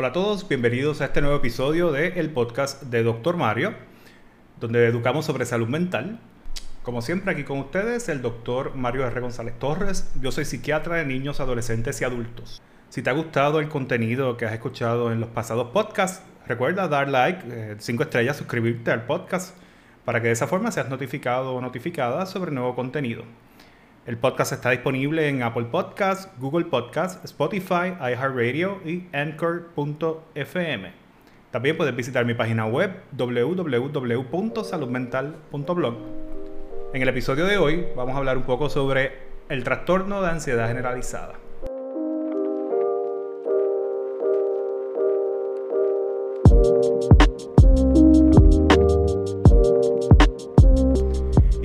Hola a todos, bienvenidos a este nuevo episodio del podcast de Doctor Mario, donde educamos sobre salud mental. Como siempre, aquí con ustedes el doctor Mario R. González Torres. Yo soy psiquiatra de niños, adolescentes y adultos. Si te ha gustado el contenido que has escuchado en los pasados podcasts, recuerda dar like, 5 eh, estrellas, suscribirte al podcast para que de esa forma seas notificado o notificada sobre nuevo contenido. El podcast está disponible en Apple Podcasts, Google Podcasts, Spotify, iHeartRadio y Anchor.fm. También puedes visitar mi página web www.saludmental.blog. En el episodio de hoy vamos a hablar un poco sobre el trastorno de ansiedad generalizada.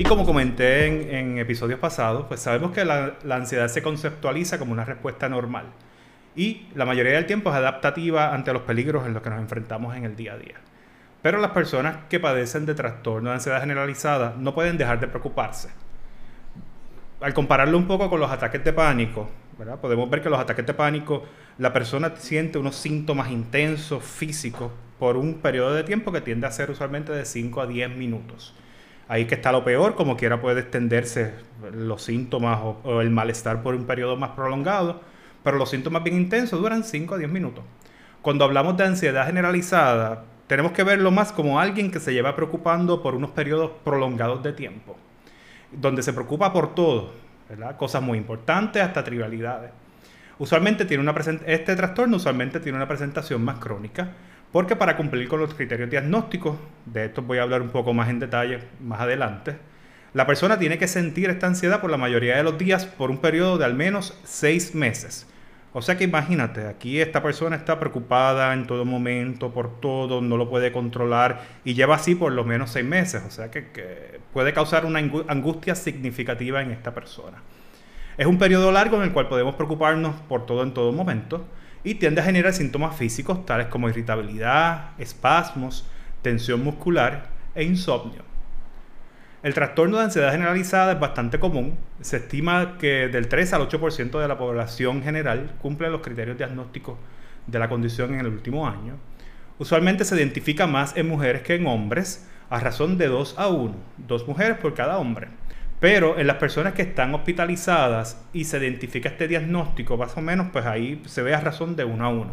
Y como comenté en, episodios pasados, pues sabemos que la, ansiedad se conceptualiza como una respuesta normal y la mayoría del tiempo es adaptativa ante los peligros en los que nos enfrentamos en el día a día. Pero las personas que padecen de trastorno de ansiedad generalizada no pueden dejar de preocuparse. Al compararlo un poco con los ataques de pánico, podemos ver que los ataques de pánico, la persona siente unos síntomas intensos físicos por un periodo de tiempo que tiende a ser usualmente de 5 a 10 minutos. Ahí que está lo peor, como quiera puede extenderse los síntomas o, el malestar por un periodo más prolongado, pero los síntomas bien intensos duran 5 a 10 minutos. Cuando hablamos de ansiedad generalizada, tenemos que verlo más como alguien que se lleva preocupando por unos periodos prolongados de tiempo, donde se preocupa por todo, cosas muy importantes hasta trivialidades. Usualmente tiene una este trastorno usualmente tiene una presentación más crónica, porque para cumplir con los criterios diagnósticos, de esto voy a hablar un poco más en detalle más adelante, la persona tiene que sentir esta ansiedad por la mayoría de los días por un periodo de al menos seis meses. O sea que imagínate, aquí esta persona está preocupada en todo momento por todo, no lo puede controlar y lleva así por lo menos seis meses. O sea que, que puede causar una angustia significativa en esta persona. Es un periodo largo en el cual podemos preocuparnos por todo en todo momento y tiende a generar síntomas físicos tales como irritabilidad, espasmos, tensión muscular e insomnio. El trastorno de ansiedad generalizada es bastante común. Se estima que del 3 al 8% de la población general cumple los criterios diagnósticos de la condición en el último año. Usualmente se identifica más en mujeres que en hombres, a razón de 2 a 1, dos mujeres por cada hombre. Pero en las personas que están hospitalizadas y se identifica este diagnóstico, más o menos, pues ahí se ve a razón de uno a uno.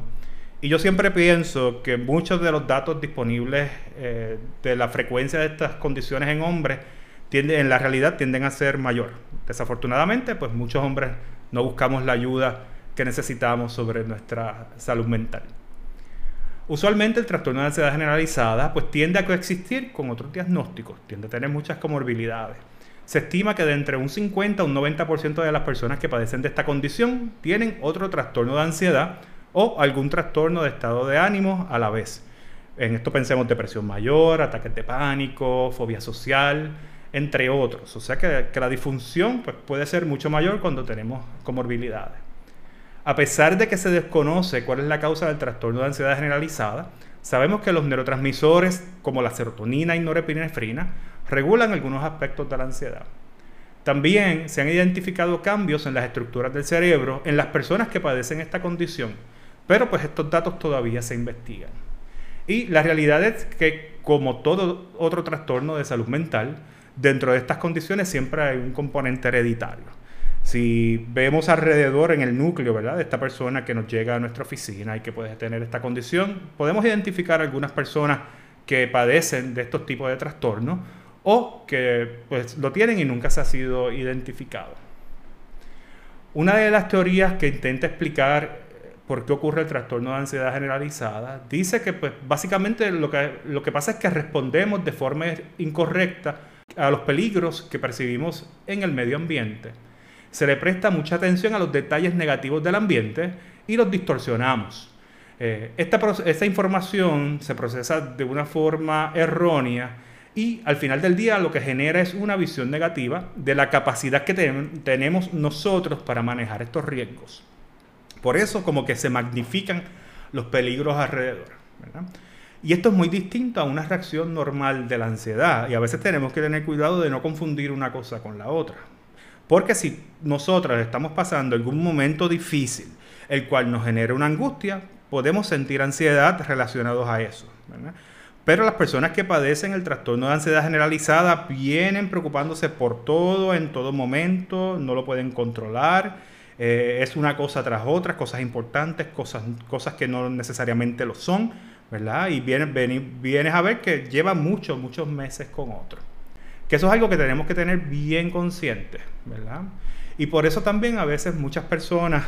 Y yo siempre pienso que muchos de los datos disponibles eh, de la frecuencia de estas condiciones en hombres tienden, en la realidad tienden a ser mayor. Desafortunadamente, pues muchos hombres no buscamos la ayuda que necesitamos sobre nuestra salud mental. Usualmente el trastorno de ansiedad generalizada pues tiende a coexistir con otros diagnósticos, tiende a tener muchas comorbilidades. Se estima que de entre un 50 a un 90% de las personas que padecen de esta condición tienen otro trastorno de ansiedad o algún trastorno de estado de ánimo a la vez. En esto pensemos depresión mayor, ataques de pánico, fobia social, entre otros. O sea que, la disfunción pues, puede ser mucho mayor cuando tenemos comorbilidades. A pesar de que se desconoce cuál es la causa del trastorno de ansiedad generalizada, sabemos que los neurotransmisores como la serotonina y norepinefrina regulan algunos aspectos de la ansiedad. También se han identificado cambios en las estructuras del cerebro en las personas que padecen esta condición, pero pues estos datos todavía se investigan. Y la realidad es que como todo otro trastorno de salud mental, dentro de estas condiciones siempre hay un componente hereditario. Si vemos alrededor en el núcleo ¿verdad? de esta persona que nos llega a nuestra oficina y que puede tener esta condición, podemos identificar algunas personas que padecen de estos tipos de trastornos o que pues, lo tienen y nunca se ha sido identificado. Una de las teorías que intenta explicar eh, por qué ocurre el trastorno de ansiedad generalizada dice que pues, básicamente lo que, lo que pasa es que respondemos de forma incorrecta a los peligros que percibimos en el medio ambiente. Se le presta mucha atención a los detalles negativos del ambiente y los distorsionamos. Eh, esta, esta información se procesa de una forma errónea y al final del día lo que genera es una visión negativa de la capacidad que tenemos nosotros para manejar estos riesgos. Por eso como que se magnifican los peligros alrededor. Y esto es muy distinto a una reacción normal de la ansiedad y a veces tenemos que tener cuidado de no confundir una cosa con la otra. Porque si nosotros estamos pasando algún momento difícil, el cual nos genera una angustia, podemos sentir ansiedad relacionados a eso. Pero las personas que padecen el trastorno de ansiedad generalizada vienen preocupándose por todo en todo momento, no lo pueden controlar, eh, es una cosa tras otra, cosas importantes, cosas, cosas que no necesariamente lo son, ¿verdad? Y vienes, a ver que lleva muchos, muchos meses con otro. Que eso es algo que tenemos que tener bien consciente, ¿verdad? Y por eso también a veces muchas personas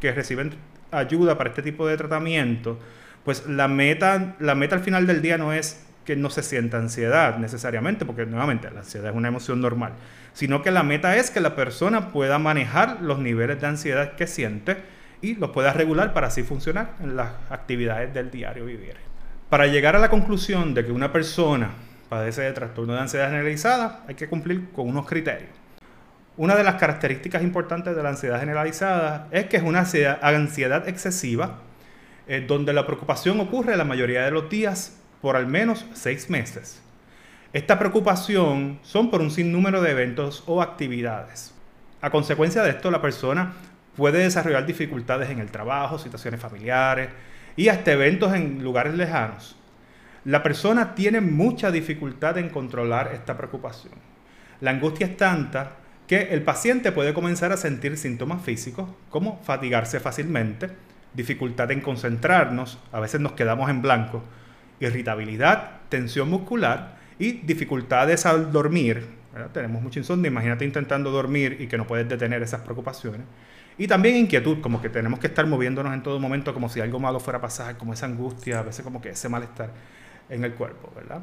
que reciben ayuda para este tipo de tratamiento, pues la meta, la meta al final del día no es que no se sienta ansiedad necesariamente, porque nuevamente la ansiedad es una emoción normal, sino que la meta es que la persona pueda manejar los niveles de ansiedad que siente y los pueda regular para así funcionar en las actividades del diario vivir. Para llegar a la conclusión de que una persona padece de trastorno de ansiedad generalizada, hay que cumplir con unos criterios. Una de las características importantes de la ansiedad generalizada es que es una ansiedad excesiva, eh, donde la preocupación ocurre la mayoría de los días por al menos seis meses. Esta preocupación son por un sinnúmero de eventos o actividades. A consecuencia de esto, la persona puede desarrollar dificultades en el trabajo, situaciones familiares y hasta eventos en lugares lejanos. La persona tiene mucha dificultad en controlar esta preocupación. La angustia es tanta que el paciente puede comenzar a sentir síntomas físicos como fatigarse fácilmente, dificultad en concentrarnos, a veces nos quedamos en blanco, irritabilidad, tensión muscular y dificultades al dormir. Tenemos mucho insomnio, imagínate intentando dormir y que no puedes detener esas preocupaciones. Y también inquietud, como que tenemos que estar moviéndonos en todo momento como si algo malo fuera a pasar, como esa angustia, a veces como que ese malestar en el cuerpo, ¿verdad?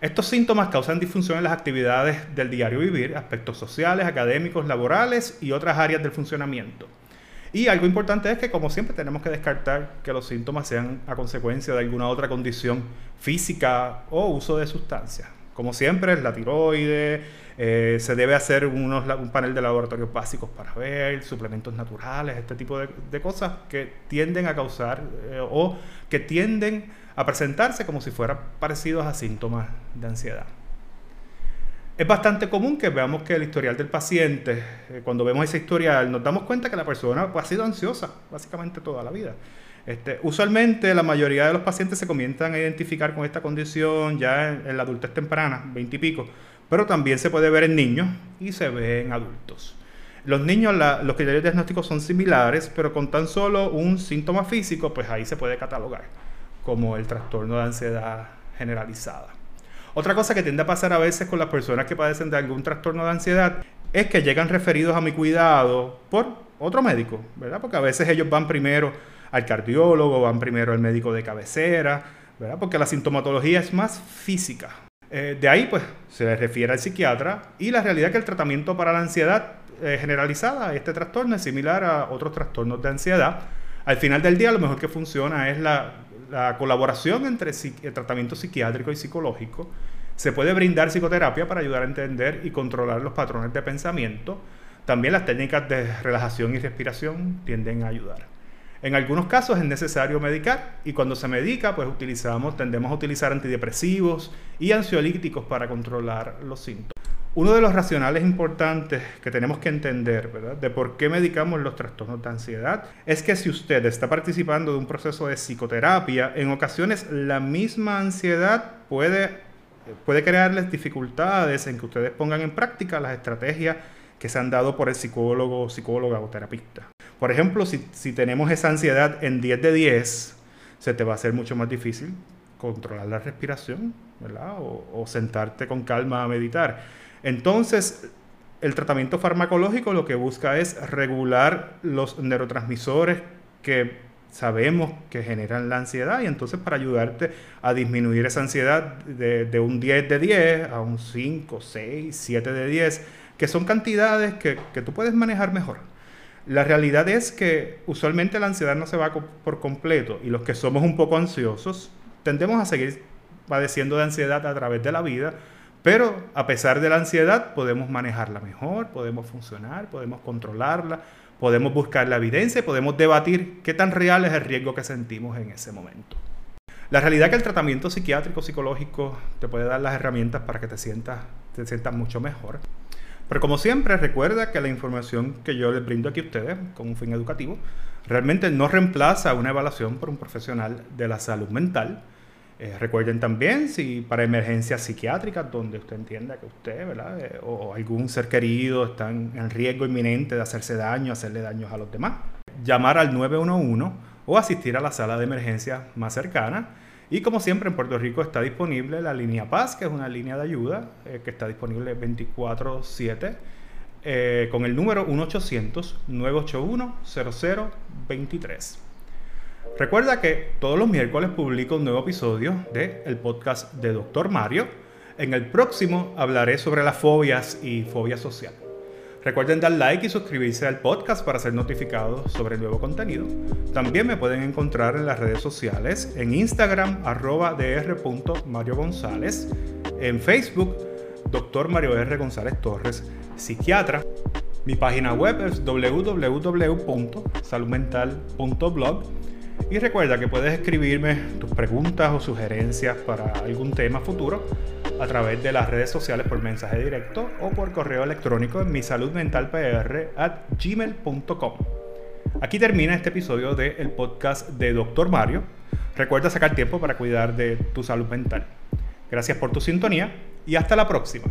Estos síntomas causan disfunción en las actividades del diario vivir, aspectos sociales, académicos, laborales y otras áreas del funcionamiento. Y algo importante es que, como siempre, tenemos que descartar que los síntomas sean a consecuencia de alguna otra condición física o uso de sustancias. Como siempre, la tiroides, eh, se debe hacer unos, un panel de laboratorios básicos para ver, suplementos naturales, este tipo de, cosas que tienden a causar eh, o que tienden a presentarse como si fueran parecidos a síntomas de ansiedad. Es bastante común que veamos que el historial del paciente, eh, cuando vemos ese historial, nos damos cuenta que la persona ha sido ansiosa básicamente toda la vida. Este, usualmente la mayoría de los pacientes se comienzan a identificar con esta condición ya en, la adultez temprana, 20 y pico, pero también se puede ver en niños y se ve en adultos. Los niños, los criterios diagnósticos son similares, pero con tan solo un síntoma físico, pues ahí se puede catalogar como el trastorno de ansiedad generalizada. Otra cosa que tiende a pasar a veces con las personas que padecen de algún trastorno de ansiedad es que llegan referidos a mi cuidado por otro médico, ¿verdad? Porque a veces ellos van primero al cardiólogo, van primero al médico de cabecera, ¿verdad? Porque la sintomatología es más física. Eh, de ahí, pues, se les refiere al psiquiatra y la realidad es que el tratamiento para la ansiedad eh, generalizada, este trastorno es similar a otros trastornos de ansiedad. Al final del día, lo mejor que funciona es la la colaboración entre el tratamiento psiquiátrico y psicológico. Se puede brindar psicoterapia para ayudar a entender y controlar los patrones de pensamiento. También las técnicas de relajación y respiración tienden a ayudar. En algunos casos es necesario medicar y cuando se medica, pues utilizamos, tendemos a utilizar antidepresivos y ansiolíticos para controlar los síntomas. Uno de los racionales importantes que tenemos que entender, ¿verdad? De por qué medicamos los trastornos de ansiedad, es que si usted está participando de un proceso de psicoterapia, en ocasiones la misma ansiedad puede, puede crearles dificultades en que ustedes pongan en práctica las estrategias que se han dado por el psicólogo, psicóloga o terapista. Por ejemplo, si, si tenemos esa ansiedad en 10 de 10, se te va a hacer mucho más difícil controlar la respiración, ¿verdad? O, sentarte con calma a meditar. Entonces, el tratamiento farmacológico lo que busca es regular los neurotransmisores que sabemos que generan la ansiedad y entonces para ayudarte a disminuir esa ansiedad de, un 10 de 10 a un 5, 6, 7 de 10, que son cantidades que, que tú puedes manejar mejor. La realidad es que usualmente la ansiedad no se va por completo y los que somos un poco ansiosos tendemos a seguir padeciendo de ansiedad a través de la vida pero a pesar de la ansiedad, podemos manejarla mejor, podemos funcionar, podemos controlarla, podemos buscar la evidencia y podemos debatir qué tan real es el riesgo que sentimos en ese momento. La realidad es que el tratamiento psiquiátrico psicológico te puede dar las herramientas para que te sientas, te sientas mucho mejor. Pero como siempre, recuerda que la información que yo les brindo aquí a ustedes, con un fin educativo, Realmente no reemplaza una evaluación por un profesional de la salud mental. Eh, recuerden también si para emergencias psiquiátricas donde usted entienda que usted ¿verdad? Eh, o algún ser querido están en riesgo inminente de hacerse daño, hacerle daños a los demás, llamar al 911 o asistir a la sala de emergencias más cercana. Y como siempre en Puerto Rico está disponible la línea Paz, que es una línea de ayuda eh, que está disponible 24/7 eh, con el número 1-800-981-0023. Recuerda que todos los miércoles publico un nuevo episodio del el podcast de Dr. Mario. En el próximo hablaré sobre las fobias y fobia social. Recuerden dar like y suscribirse al podcast para ser notificados sobre el nuevo contenido. También me pueden encontrar en las redes sociales, en Instagram, arroba dr.mario González, en Facebook, Dr. Mario R. González Torres, psiquiatra. Mi página web es www.saludmental.blog y recuerda que puedes escribirme tus preguntas o sugerencias para algún tema futuro a través de las redes sociales por mensaje directo o por correo electrónico en mi at gmail.com. Aquí termina este episodio del podcast de Dr. Mario. Recuerda sacar tiempo para cuidar de tu salud mental. Gracias por tu sintonía y hasta la próxima.